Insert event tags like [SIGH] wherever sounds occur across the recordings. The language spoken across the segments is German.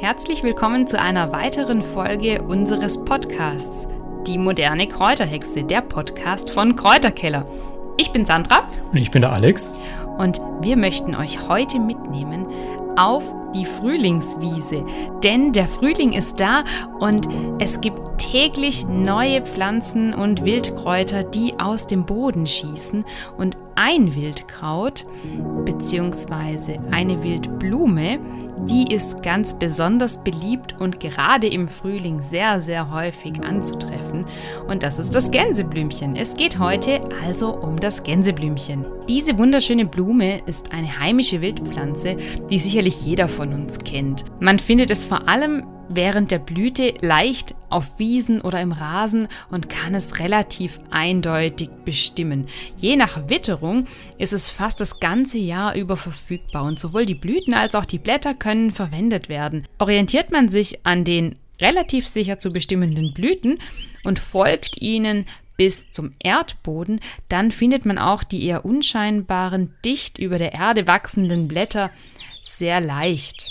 Herzlich willkommen zu einer weiteren Folge unseres Podcasts, Die moderne Kräuterhexe, der Podcast von Kräuterkeller. Ich bin Sandra. Und ich bin der Alex. Und wir möchten euch heute mitnehmen auf die Frühlingswiese. Denn der Frühling ist da und es gibt täglich neue Pflanzen und Wildkräuter, die aus dem Boden schießen. Und ein Wildkraut bzw. eine Wildblume, die ist ganz besonders beliebt und gerade im Frühling sehr, sehr häufig anzutreffen. Und das ist das Gänseblümchen. Es geht heute also um das Gänseblümchen. Diese wunderschöne Blume ist eine heimische Wildpflanze, die sicherlich jeder von uns kennt. Man findet es vor allem während der Blüte leicht auf Wiesen oder im Rasen und kann es relativ eindeutig bestimmen. Je nach Witterung ist es fast das ganze Jahr über verfügbar und sowohl die Blüten als auch die Blätter können verwendet werden. Orientiert man sich an den relativ sicher zu bestimmenden Blüten und folgt ihnen bis zum Erdboden, dann findet man auch die eher unscheinbaren, dicht über der Erde wachsenden Blätter sehr leicht.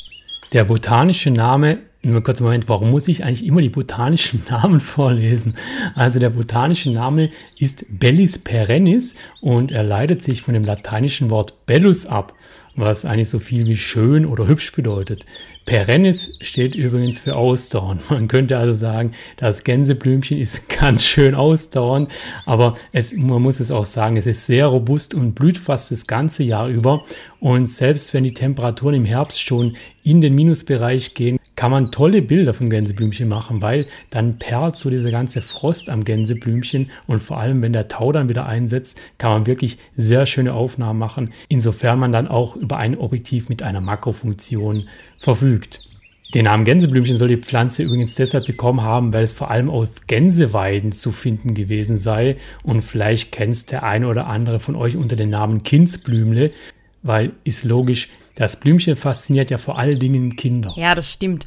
Der botanische Name nur kurz einen Moment, warum muss ich eigentlich immer die botanischen [LAUGHS] Namen vorlesen? Also der botanische Name ist Bellis perennis und er leitet sich von dem lateinischen Wort bellus ab, was eigentlich so viel wie schön oder hübsch bedeutet. Perennis steht übrigens für Ausdauern. [LAUGHS] Man könnte also sagen, das Gänseblümchen ist [LAUGHS] ganz schön ausdauernd, aber es, man muss es auch sagen, es ist sehr robust und blüht fast das ganze Jahr über. Und selbst wenn die Temperaturen im Herbst schon in den Minusbereich gehen, kann man tolle Bilder vom Gänseblümchen machen, weil dann perlt so dieser ganze Frost am Gänseblümchen und vor allem, wenn der Tau dann wieder einsetzt, kann man wirklich sehr schöne Aufnahmen machen, insofern man dann auch über ein Objektiv mit einer Makrofunktion verfügt. Den Namen Gänseblümchen soll die Pflanze übrigens deshalb bekommen haben, weil es vor allem auf Gänseweiden zu finden gewesen sei. Und vielleicht kennt der eine oder andere von euch unter dem Namen Kindsblümle, weil ist logisch, das Blümchen fasziniert ja vor allen Dingen Kinder. Ja, das stimmt.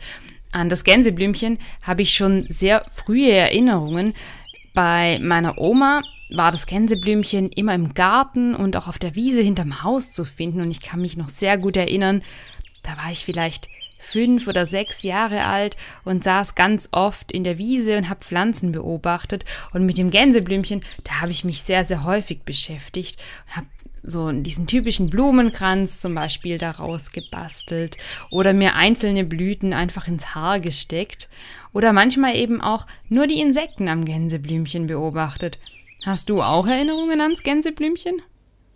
An das Gänseblümchen habe ich schon sehr frühe Erinnerungen. Bei meiner Oma war das Gänseblümchen immer im Garten und auch auf der Wiese hinterm Haus zu finden. Und ich kann mich noch sehr gut erinnern, da war ich vielleicht fünf oder sechs Jahre alt und saß ganz oft in der Wiese und habe Pflanzen beobachtet. Und mit dem Gänseblümchen, da habe ich mich sehr, sehr häufig beschäftigt und habe so diesen typischen Blumenkranz zum Beispiel daraus gebastelt oder mir einzelne Blüten einfach ins Haar gesteckt oder manchmal eben auch nur die Insekten am Gänseblümchen beobachtet. Hast du auch Erinnerungen ans Gänseblümchen?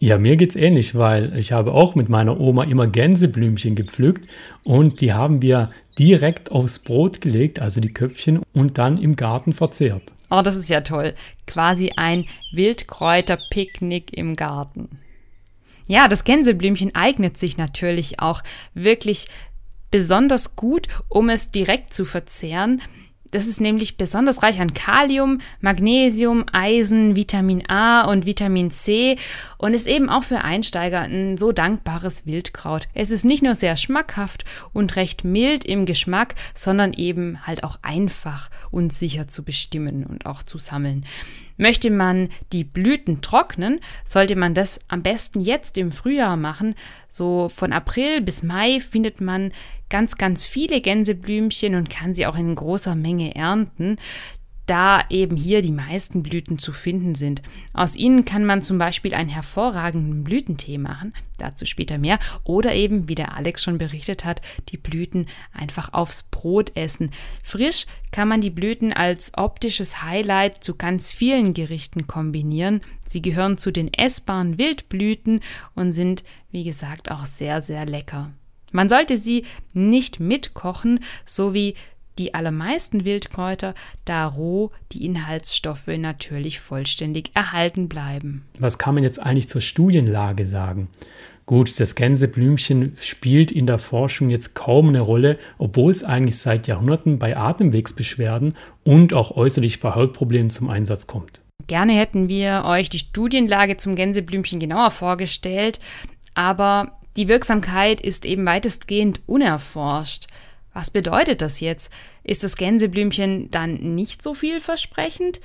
Ja, mir geht's ähnlich, weil ich habe auch mit meiner Oma immer Gänseblümchen gepflückt und die haben wir direkt aufs Brot gelegt, also die Köpfchen, und dann im Garten verzehrt. Oh, das ist ja toll. Quasi ein Wildkräuterpicknick im Garten. Ja, das Gänseblümchen eignet sich natürlich auch wirklich besonders gut, um es direkt zu verzehren. Das ist nämlich besonders reich an Kalium, Magnesium, Eisen, Vitamin A und Vitamin C und ist eben auch für Einsteiger ein so dankbares Wildkraut. Es ist nicht nur sehr schmackhaft und recht mild im Geschmack, sondern eben halt auch einfach und sicher zu bestimmen und auch zu sammeln. Möchte man die Blüten trocknen, sollte man das am besten jetzt im Frühjahr machen. So von April bis Mai findet man ganz, ganz viele Gänseblümchen und kann sie auch in großer Menge ernten da eben hier die meisten Blüten zu finden sind. Aus ihnen kann man zum Beispiel einen hervorragenden Blütentee machen, dazu später mehr, oder eben, wie der Alex schon berichtet hat, die Blüten einfach aufs Brot essen. Frisch kann man die Blüten als optisches Highlight zu ganz vielen Gerichten kombinieren. Sie gehören zu den essbaren Wildblüten und sind, wie gesagt, auch sehr, sehr lecker. Man sollte sie nicht mitkochen, so wie die allermeisten Wildkräuter, da roh die Inhaltsstoffe natürlich vollständig erhalten bleiben. Was kann man jetzt eigentlich zur Studienlage sagen? Gut, das Gänseblümchen spielt in der Forschung jetzt kaum eine Rolle, obwohl es eigentlich seit Jahrhunderten bei Atemwegsbeschwerden und auch äußerlich bei Hautproblemen zum Einsatz kommt. Gerne hätten wir euch die Studienlage zum Gänseblümchen genauer vorgestellt, aber die Wirksamkeit ist eben weitestgehend unerforscht. Was bedeutet das jetzt? Ist das Gänseblümchen dann nicht so vielversprechend?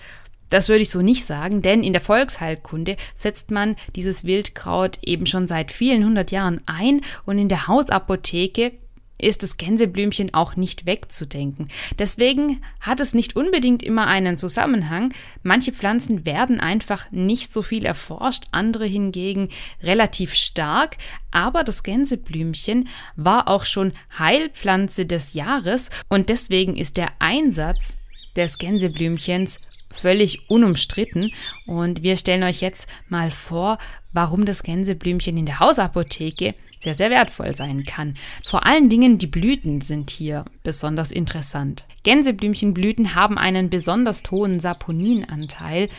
Das würde ich so nicht sagen, denn in der Volksheilkunde setzt man dieses Wildkraut eben schon seit vielen hundert Jahren ein und in der Hausapotheke ist das Gänseblümchen auch nicht wegzudenken. Deswegen hat es nicht unbedingt immer einen Zusammenhang. Manche Pflanzen werden einfach nicht so viel erforscht, andere hingegen relativ stark. Aber das Gänseblümchen war auch schon Heilpflanze des Jahres und deswegen ist der Einsatz des Gänseblümchens völlig unumstritten. Und wir stellen euch jetzt mal vor, warum das Gänseblümchen in der Hausapotheke sehr, sehr wertvoll sein kann. Vor allen Dingen die Blüten sind hier besonders interessant. Gänseblümchenblüten haben einen besonders hohen Saponinanteil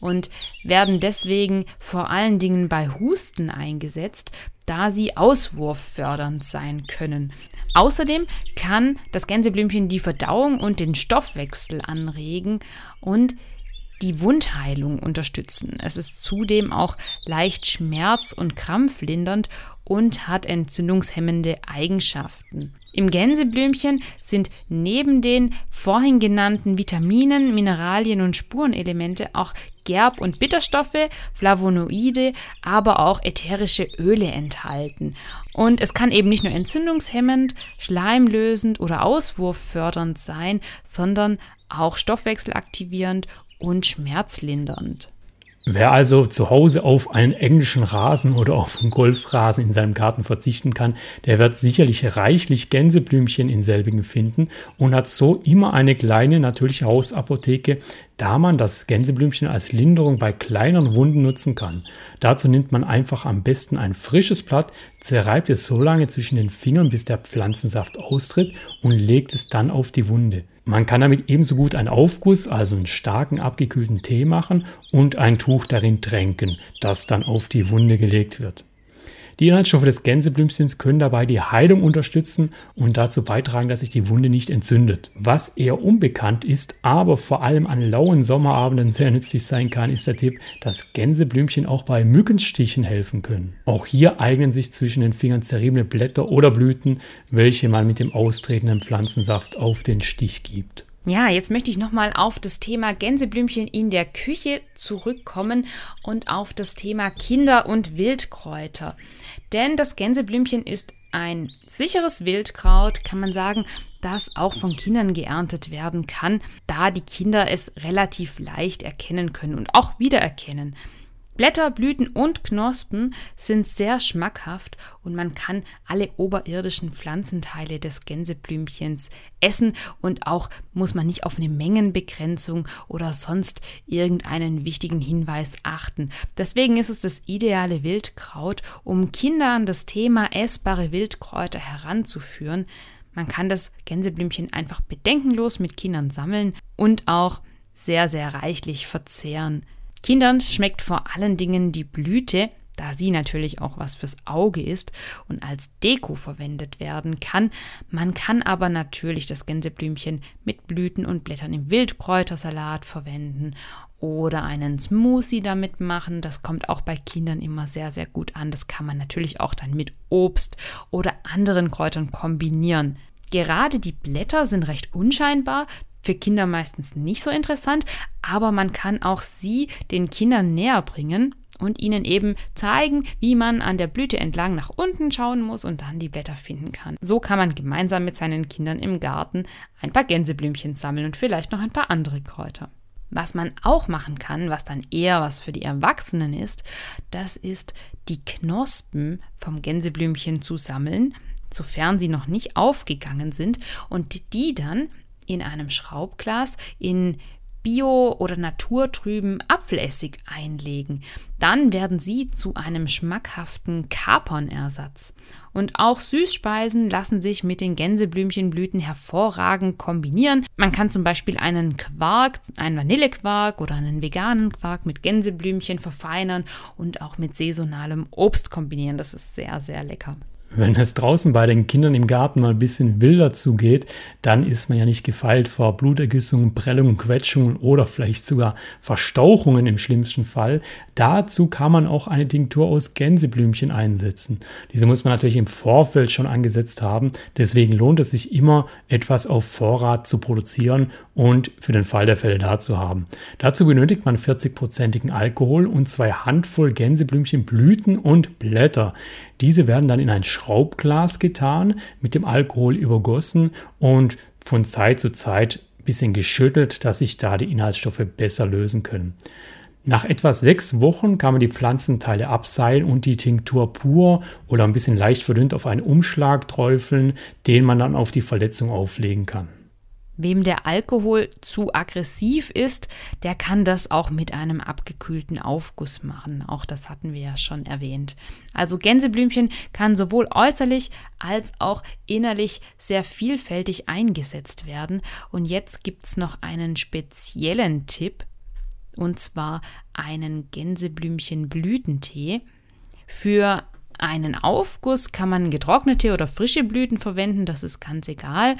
und werden deswegen vor allen Dingen bei Husten eingesetzt, da sie auswurffördernd sein können. Außerdem kann das Gänseblümchen die Verdauung und den Stoffwechsel anregen und die Wundheilung unterstützen. Es ist zudem auch leicht schmerz- und krampflindernd und hat entzündungshemmende Eigenschaften. Im Gänseblümchen sind neben den vorhin genannten Vitaminen, Mineralien und Spurenelemente auch Gerb- und Bitterstoffe, Flavonoide, aber auch ätherische Öle enthalten. Und es kann eben nicht nur entzündungshemmend, schleimlösend oder auswurffördernd sein, sondern auch stoffwechselaktivierend und schmerzlindernd. Wer also zu Hause auf einen englischen Rasen oder auf einen Golfrasen in seinem Garten verzichten kann, der wird sicherlich reichlich Gänseblümchen in selbigen finden und hat so immer eine kleine natürliche Hausapotheke, da man das Gänseblümchen als Linderung bei kleineren Wunden nutzen kann. Dazu nimmt man einfach am besten ein frisches Blatt, zerreibt es so lange zwischen den Fingern, bis der Pflanzensaft austritt und legt es dann auf die Wunde. Man kann damit ebenso gut einen Aufguss, also einen starken abgekühlten Tee machen und ein Tuch darin tränken, das dann auf die Wunde gelegt wird. Die Inhaltsstoffe des Gänseblümchens können dabei die Heilung unterstützen und dazu beitragen, dass sich die Wunde nicht entzündet. Was eher unbekannt ist, aber vor allem an lauen Sommerabenden sehr nützlich sein kann, ist der Tipp, dass Gänseblümchen auch bei Mückenstichen helfen können. Auch hier eignen sich zwischen den Fingern zerriebene Blätter oder Blüten, welche man mit dem austretenden Pflanzensaft auf den Stich gibt. Ja, jetzt möchte ich nochmal auf das Thema Gänseblümchen in der Küche zurückkommen und auf das Thema Kinder- und Wildkräuter. Denn das Gänseblümchen ist ein sicheres Wildkraut, kann man sagen, das auch von Kindern geerntet werden kann, da die Kinder es relativ leicht erkennen können und auch wiedererkennen. Blätter, Blüten und Knospen sind sehr schmackhaft und man kann alle oberirdischen Pflanzenteile des Gänseblümchens essen und auch muss man nicht auf eine Mengenbegrenzung oder sonst irgendeinen wichtigen Hinweis achten. Deswegen ist es das ideale Wildkraut, um Kinder an das Thema essbare Wildkräuter heranzuführen. Man kann das Gänseblümchen einfach bedenkenlos mit Kindern sammeln und auch sehr, sehr reichlich verzehren. Kindern schmeckt vor allen Dingen die Blüte, da sie natürlich auch was fürs Auge ist und als Deko verwendet werden kann. Man kann aber natürlich das Gänseblümchen mit Blüten und Blättern im Wildkräutersalat verwenden oder einen Smoothie damit machen. Das kommt auch bei Kindern immer sehr, sehr gut an. Das kann man natürlich auch dann mit Obst oder anderen Kräutern kombinieren. Gerade die Blätter sind recht unscheinbar, für Kinder meistens nicht so interessant, aber man kann auch sie den Kindern näher bringen und ihnen eben zeigen, wie man an der Blüte entlang nach unten schauen muss und dann die Blätter finden kann. So kann man gemeinsam mit seinen Kindern im Garten ein paar Gänseblümchen sammeln und vielleicht noch ein paar andere Kräuter. Was man auch machen kann, was dann eher was für die Erwachsenen ist, das ist die Knospen vom Gänseblümchen zu sammeln, sofern sie noch nicht aufgegangen sind und die dann in einem Schraubglas in Bio- oder naturtrüben Apfelessig einlegen. Dann werden sie zu einem schmackhaften Kapernersatz. Und auch Süßspeisen lassen sich mit den Gänseblümchenblüten hervorragend kombinieren. Man kann zum Beispiel einen Quark, einen Vanillequark oder einen veganen Quark mit Gänseblümchen verfeinern und auch mit saisonalem Obst kombinieren. Das ist sehr, sehr lecker. Wenn es draußen bei den Kindern im Garten mal ein bisschen wilder zugeht, dann ist man ja nicht gefeilt vor Blutergüssungen, Prellungen, Quetschungen oder vielleicht sogar Verstauchungen im schlimmsten Fall. Dazu kann man auch eine Tinktur aus Gänseblümchen einsetzen. Diese muss man natürlich im Vorfeld schon angesetzt haben. Deswegen lohnt es sich immer, etwas auf Vorrat zu produzieren und für den Fall der Fälle da zu haben. Dazu benötigt man 40-prozentigen Alkohol und zwei Handvoll Gänseblümchen, Blüten und Blätter. Diese werden dann in ein Schraubglas getan, mit dem Alkohol übergossen und von Zeit zu Zeit ein bisschen geschüttelt, dass sich da die Inhaltsstoffe besser lösen können. Nach etwa sechs Wochen kann man die Pflanzenteile abseilen und die Tinktur pur oder ein bisschen leicht verdünnt auf einen Umschlag träufeln, den man dann auf die Verletzung auflegen kann. Wem der Alkohol zu aggressiv ist, der kann das auch mit einem abgekühlten Aufguss machen. Auch das hatten wir ja schon erwähnt. Also Gänseblümchen kann sowohl äußerlich als auch innerlich sehr vielfältig eingesetzt werden. Und jetzt gibt es noch einen speziellen Tipp, und zwar einen Gänseblümchen-Blütentee. Für einen Aufguss kann man getrocknete oder frische Blüten verwenden, das ist ganz egal.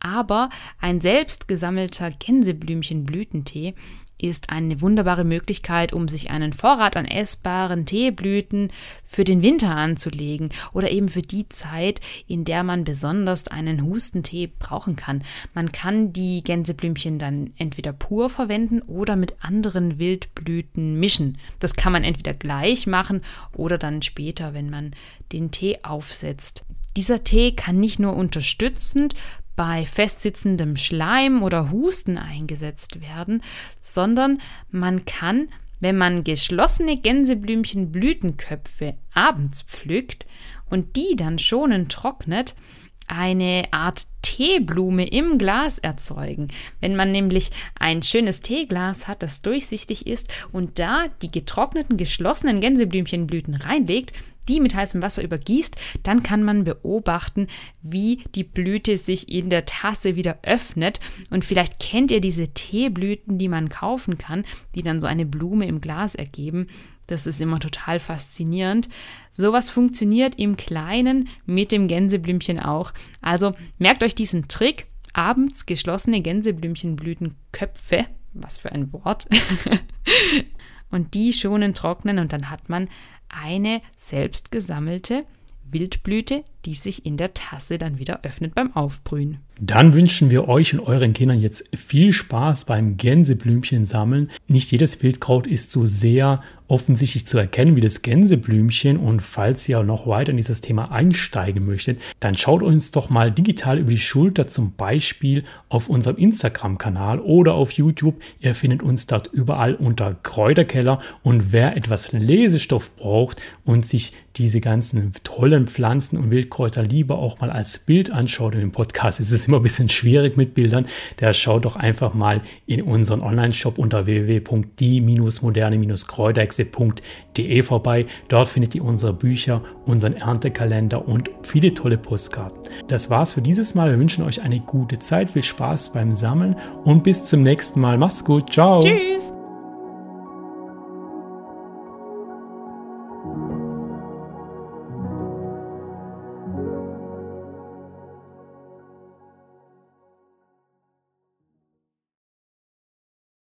Aber ein selbst gesammelter Gänseblümchenblütentee ist eine wunderbare Möglichkeit, um sich einen Vorrat an essbaren Teeblüten für den Winter anzulegen oder eben für die Zeit, in der man besonders einen Hustentee brauchen kann. Man kann die Gänseblümchen dann entweder pur verwenden oder mit anderen Wildblüten mischen. Das kann man entweder gleich machen oder dann später, wenn man den Tee aufsetzt. Dieser Tee kann nicht nur unterstützend bei festsitzendem Schleim oder Husten eingesetzt werden, sondern man kann, wenn man geschlossene Gänseblümchenblütenköpfe abends pflückt und die dann schonend trocknet, eine Art Teeblume im Glas erzeugen. Wenn man nämlich ein schönes Teeglas hat, das durchsichtig ist und da die getrockneten, geschlossenen Gänseblümchenblüten reinlegt, die mit heißem Wasser übergießt, dann kann man beobachten, wie die Blüte sich in der Tasse wieder öffnet. Und vielleicht kennt ihr diese Teeblüten, die man kaufen kann, die dann so eine Blume im Glas ergeben. Das ist immer total faszinierend. Sowas funktioniert im Kleinen mit dem Gänseblümchen auch. Also merkt euch diesen Trick. Abends geschlossene Gänseblümchenblütenköpfe, was für ein Wort, [LAUGHS] und die schonen trocknen und dann hat man eine selbst gesammelte Wildblüte, die sich in der Tasse dann wieder öffnet beim Aufbrühen. Dann wünschen wir euch und euren Kindern jetzt viel Spaß beim Gänseblümchen sammeln. Nicht jedes Wildkraut ist so sehr offensichtlich zu erkennen wie das Gänseblümchen. Und falls ihr noch weiter in dieses Thema einsteigen möchtet, dann schaut uns doch mal digital über die Schulter, zum Beispiel auf unserem Instagram-Kanal oder auf YouTube. Ihr findet uns dort überall unter Kräuterkeller. Und wer etwas Lesestoff braucht und sich diese ganzen tollen Pflanzen und Wildkräuter lieber auch mal als Bild anschaut, dem Podcast ist es immer ein bisschen schwierig mit Bildern, der schaut doch einfach mal in unseren Online-Shop unter www.die-moderne-kräuterhexe.de vorbei. Dort findet ihr unsere Bücher, unseren Erntekalender und viele tolle Postkarten. Das war's für dieses Mal. Wir wünschen euch eine gute Zeit, viel Spaß beim Sammeln und bis zum nächsten Mal. Macht's gut. Ciao. Tschüss.